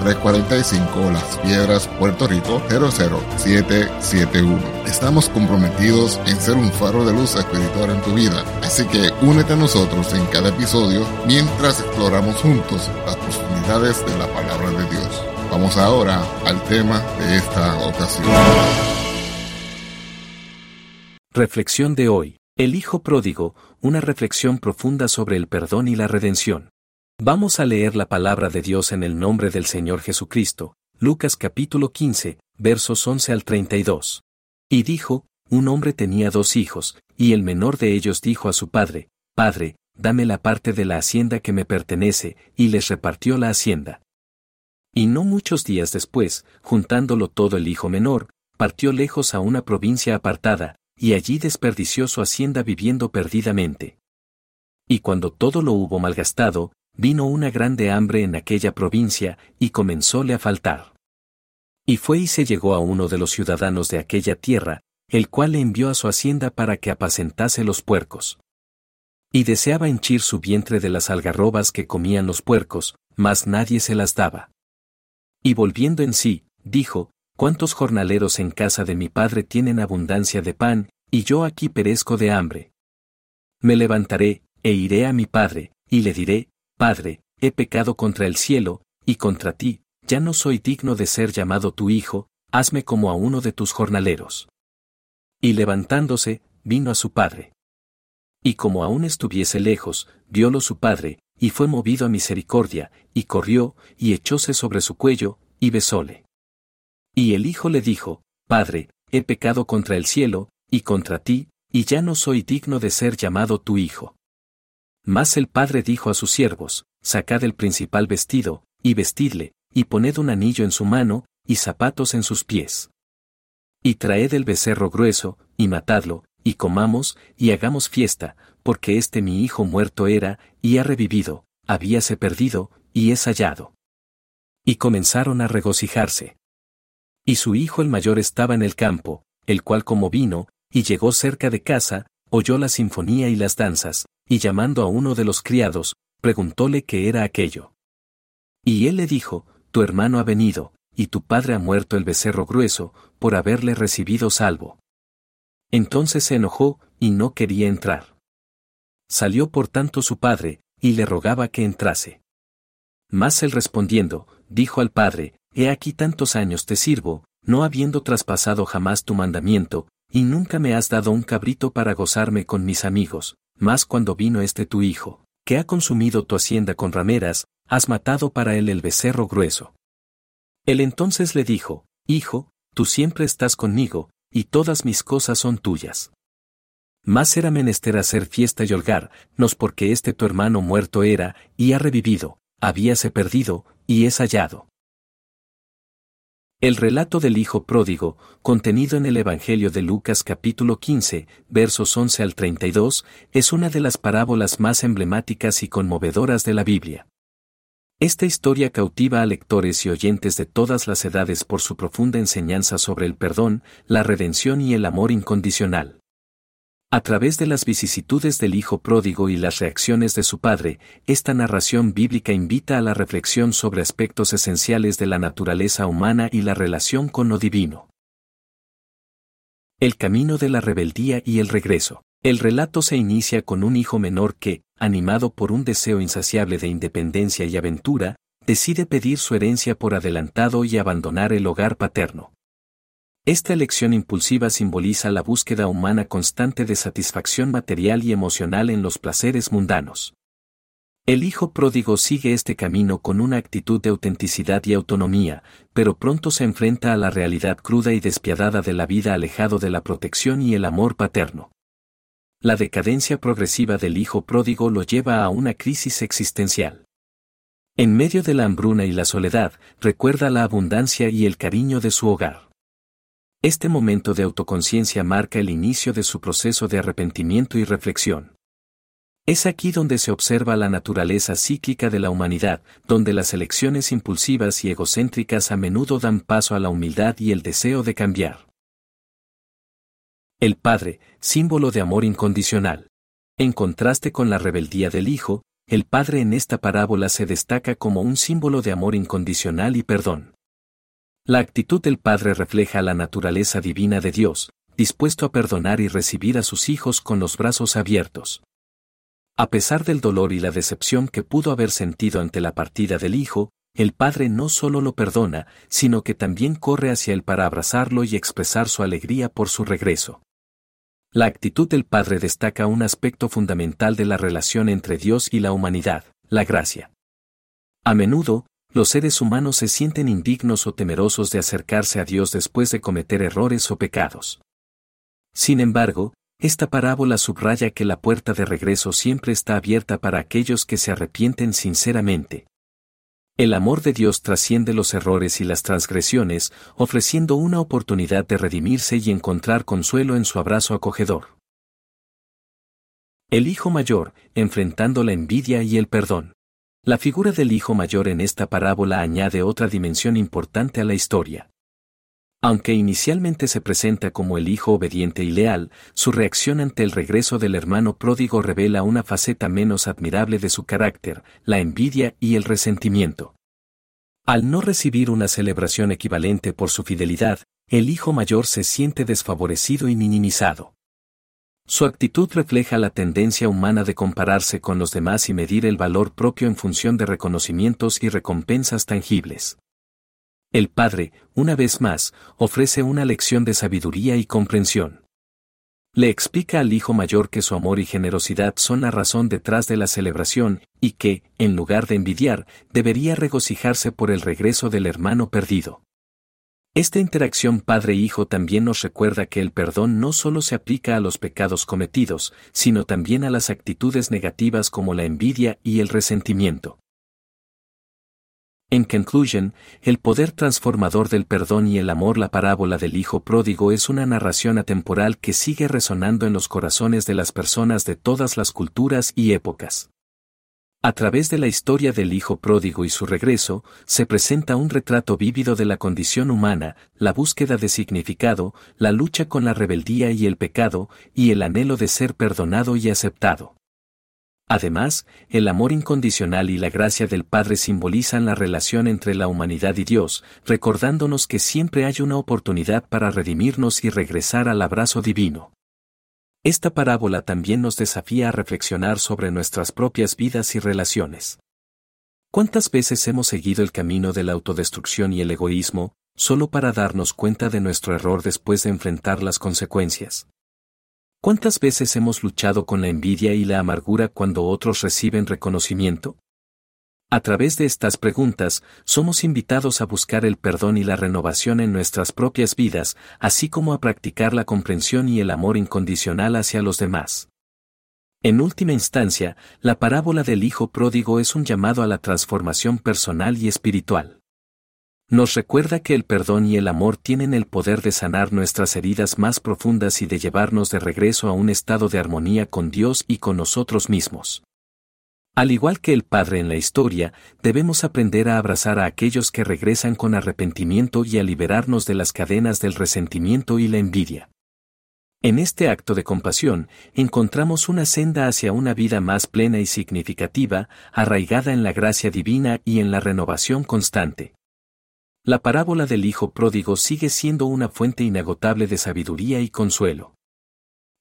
345 Las Piedras, Puerto Rico 00771. Estamos comprometidos en ser un faro de luz espiritual en tu vida, así que únete a nosotros en cada episodio mientras exploramos juntos las profundidades de la palabra de Dios. Vamos ahora al tema de esta ocasión. Reflexión de hoy. El Hijo Pródigo, una reflexión profunda sobre el perdón y la redención. Vamos a leer la palabra de Dios en el nombre del Señor Jesucristo, Lucas capítulo 15, versos 11 al 32. Y dijo, un hombre tenía dos hijos, y el menor de ellos dijo a su padre, Padre, dame la parte de la hacienda que me pertenece, y les repartió la hacienda. Y no muchos días después, juntándolo todo el hijo menor, partió lejos a una provincia apartada, y allí desperdició su hacienda viviendo perdidamente. Y cuando todo lo hubo malgastado, vino una grande hambre en aquella provincia, y comenzóle a faltar. Y fue y se llegó a uno de los ciudadanos de aquella tierra, el cual le envió a su hacienda para que apacentase los puercos. Y deseaba henchir su vientre de las algarrobas que comían los puercos, mas nadie se las daba. Y volviendo en sí, dijo, ¿Cuántos jornaleros en casa de mi padre tienen abundancia de pan, y yo aquí perezco de hambre? Me levantaré, e iré a mi padre, y le diré, Padre, he pecado contra el cielo, y contra ti, ya no soy digno de ser llamado tu hijo, hazme como a uno de tus jornaleros. Y levantándose, vino a su padre. Y como aún estuviese lejos, viólo su padre, y fue movido a misericordia, y corrió, y echóse sobre su cuello, y besóle. Y el hijo le dijo, Padre, he pecado contra el cielo, y contra ti, y ya no soy digno de ser llamado tu hijo. Mas el padre dijo a sus siervos, Sacad el principal vestido, y vestidle, y poned un anillo en su mano, y zapatos en sus pies. Y traed el becerro grueso, y matadlo, y comamos, y hagamos fiesta, porque este mi hijo muerto era, y ha revivido, habíase perdido, y es hallado. Y comenzaron a regocijarse. Y su hijo el mayor estaba en el campo, el cual como vino, y llegó cerca de casa, oyó la sinfonía y las danzas, y llamando a uno de los criados, preguntóle qué era aquello. Y él le dijo, Tu hermano ha venido, y tu padre ha muerto el becerro grueso, por haberle recibido salvo. Entonces se enojó, y no quería entrar. Salió por tanto su padre, y le rogaba que entrase. Mas él respondiendo, dijo al padre, He aquí tantos años te sirvo, no habiendo traspasado jamás tu mandamiento, y nunca me has dado un cabrito para gozarme con mis amigos, mas cuando vino este tu hijo, que ha consumido tu hacienda con rameras, has matado para él el becerro grueso. Él entonces le dijo, Hijo, tú siempre estás conmigo, y todas mis cosas son tuyas. Más era menester hacer fiesta y holgar, nos porque este tu hermano muerto era, y ha revivido, habíase perdido, y es hallado. El relato del Hijo Pródigo, contenido en el Evangelio de Lucas capítulo 15, versos 11 al 32, es una de las parábolas más emblemáticas y conmovedoras de la Biblia. Esta historia cautiva a lectores y oyentes de todas las edades por su profunda enseñanza sobre el perdón, la redención y el amor incondicional. A través de las vicisitudes del Hijo pródigo y las reacciones de su padre, esta narración bíblica invita a la reflexión sobre aspectos esenciales de la naturaleza humana y la relación con lo divino. El camino de la rebeldía y el regreso. El relato se inicia con un hijo menor que, animado por un deseo insaciable de independencia y aventura, decide pedir su herencia por adelantado y abandonar el hogar paterno. Esta elección impulsiva simboliza la búsqueda humana constante de satisfacción material y emocional en los placeres mundanos. El hijo pródigo sigue este camino con una actitud de autenticidad y autonomía, pero pronto se enfrenta a la realidad cruda y despiadada de la vida alejado de la protección y el amor paterno. La decadencia progresiva del hijo pródigo lo lleva a una crisis existencial. En medio de la hambruna y la soledad, recuerda la abundancia y el cariño de su hogar. Este momento de autoconciencia marca el inicio de su proceso de arrepentimiento y reflexión. Es aquí donde se observa la naturaleza cíclica de la humanidad, donde las elecciones impulsivas y egocéntricas a menudo dan paso a la humildad y el deseo de cambiar. El Padre, símbolo de amor incondicional. En contraste con la rebeldía del Hijo, el Padre en esta parábola se destaca como un símbolo de amor incondicional y perdón. La actitud del Padre refleja la naturaleza divina de Dios, dispuesto a perdonar y recibir a sus hijos con los brazos abiertos. A pesar del dolor y la decepción que pudo haber sentido ante la partida del Hijo, el Padre no solo lo perdona, sino que también corre hacia él para abrazarlo y expresar su alegría por su regreso. La actitud del Padre destaca un aspecto fundamental de la relación entre Dios y la humanidad, la gracia. A menudo, los seres humanos se sienten indignos o temerosos de acercarse a Dios después de cometer errores o pecados. Sin embargo, esta parábola subraya que la puerta de regreso siempre está abierta para aquellos que se arrepienten sinceramente. El amor de Dios trasciende los errores y las transgresiones, ofreciendo una oportunidad de redimirse y encontrar consuelo en su abrazo acogedor. El Hijo Mayor, enfrentando la envidia y el perdón. La figura del Hijo Mayor en esta parábola añade otra dimensión importante a la historia. Aunque inicialmente se presenta como el hijo obediente y leal, su reacción ante el regreso del hermano pródigo revela una faceta menos admirable de su carácter, la envidia y el resentimiento. Al no recibir una celebración equivalente por su fidelidad, el hijo mayor se siente desfavorecido y minimizado. Su actitud refleja la tendencia humana de compararse con los demás y medir el valor propio en función de reconocimientos y recompensas tangibles. El Padre, una vez más, ofrece una lección de sabiduría y comprensión. Le explica al hijo mayor que su amor y generosidad son la razón detrás de la celebración, y que, en lugar de envidiar, debería regocijarse por el regreso del hermano perdido. Esta interacción padre-hijo también nos recuerda que el perdón no solo se aplica a los pecados cometidos, sino también a las actitudes negativas como la envidia y el resentimiento. En conclusion, el poder transformador del perdón y el amor La parábola del Hijo Pródigo es una narración atemporal que sigue resonando en los corazones de las personas de todas las culturas y épocas. A través de la historia del Hijo Pródigo y su regreso, se presenta un retrato vívido de la condición humana, la búsqueda de significado, la lucha con la rebeldía y el pecado, y el anhelo de ser perdonado y aceptado. Además, el amor incondicional y la gracia del Padre simbolizan la relación entre la humanidad y Dios, recordándonos que siempre hay una oportunidad para redimirnos y regresar al abrazo divino. Esta parábola también nos desafía a reflexionar sobre nuestras propias vidas y relaciones. ¿Cuántas veces hemos seguido el camino de la autodestrucción y el egoísmo, solo para darnos cuenta de nuestro error después de enfrentar las consecuencias? ¿Cuántas veces hemos luchado con la envidia y la amargura cuando otros reciben reconocimiento? A través de estas preguntas, somos invitados a buscar el perdón y la renovación en nuestras propias vidas, así como a practicar la comprensión y el amor incondicional hacia los demás. En última instancia, la parábola del Hijo Pródigo es un llamado a la transformación personal y espiritual nos recuerda que el perdón y el amor tienen el poder de sanar nuestras heridas más profundas y de llevarnos de regreso a un estado de armonía con Dios y con nosotros mismos. Al igual que el Padre en la historia, debemos aprender a abrazar a aquellos que regresan con arrepentimiento y a liberarnos de las cadenas del resentimiento y la envidia. En este acto de compasión, encontramos una senda hacia una vida más plena y significativa, arraigada en la gracia divina y en la renovación constante. La parábola del Hijo Pródigo sigue siendo una fuente inagotable de sabiduría y consuelo.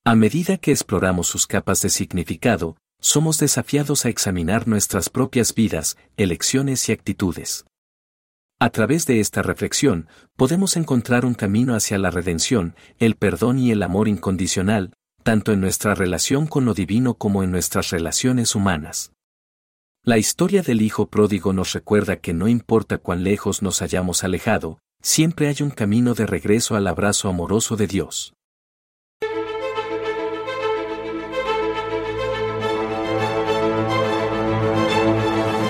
A medida que exploramos sus capas de significado, somos desafiados a examinar nuestras propias vidas, elecciones y actitudes. A través de esta reflexión, podemos encontrar un camino hacia la redención, el perdón y el amor incondicional, tanto en nuestra relación con lo divino como en nuestras relaciones humanas. La historia del Hijo pródigo nos recuerda que no importa cuán lejos nos hayamos alejado, siempre hay un camino de regreso al abrazo amoroso de Dios.